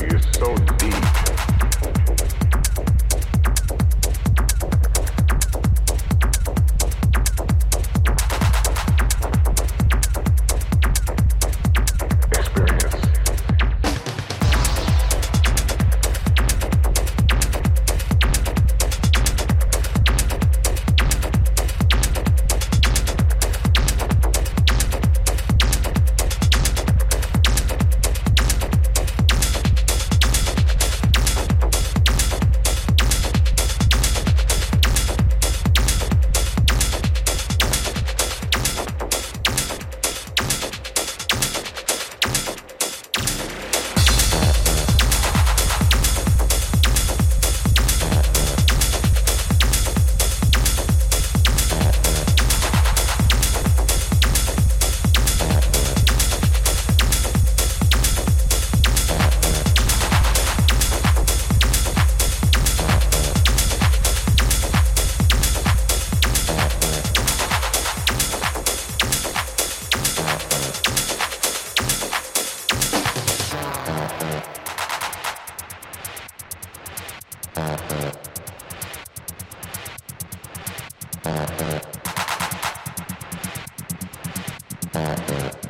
you're so deep. Uh-uh.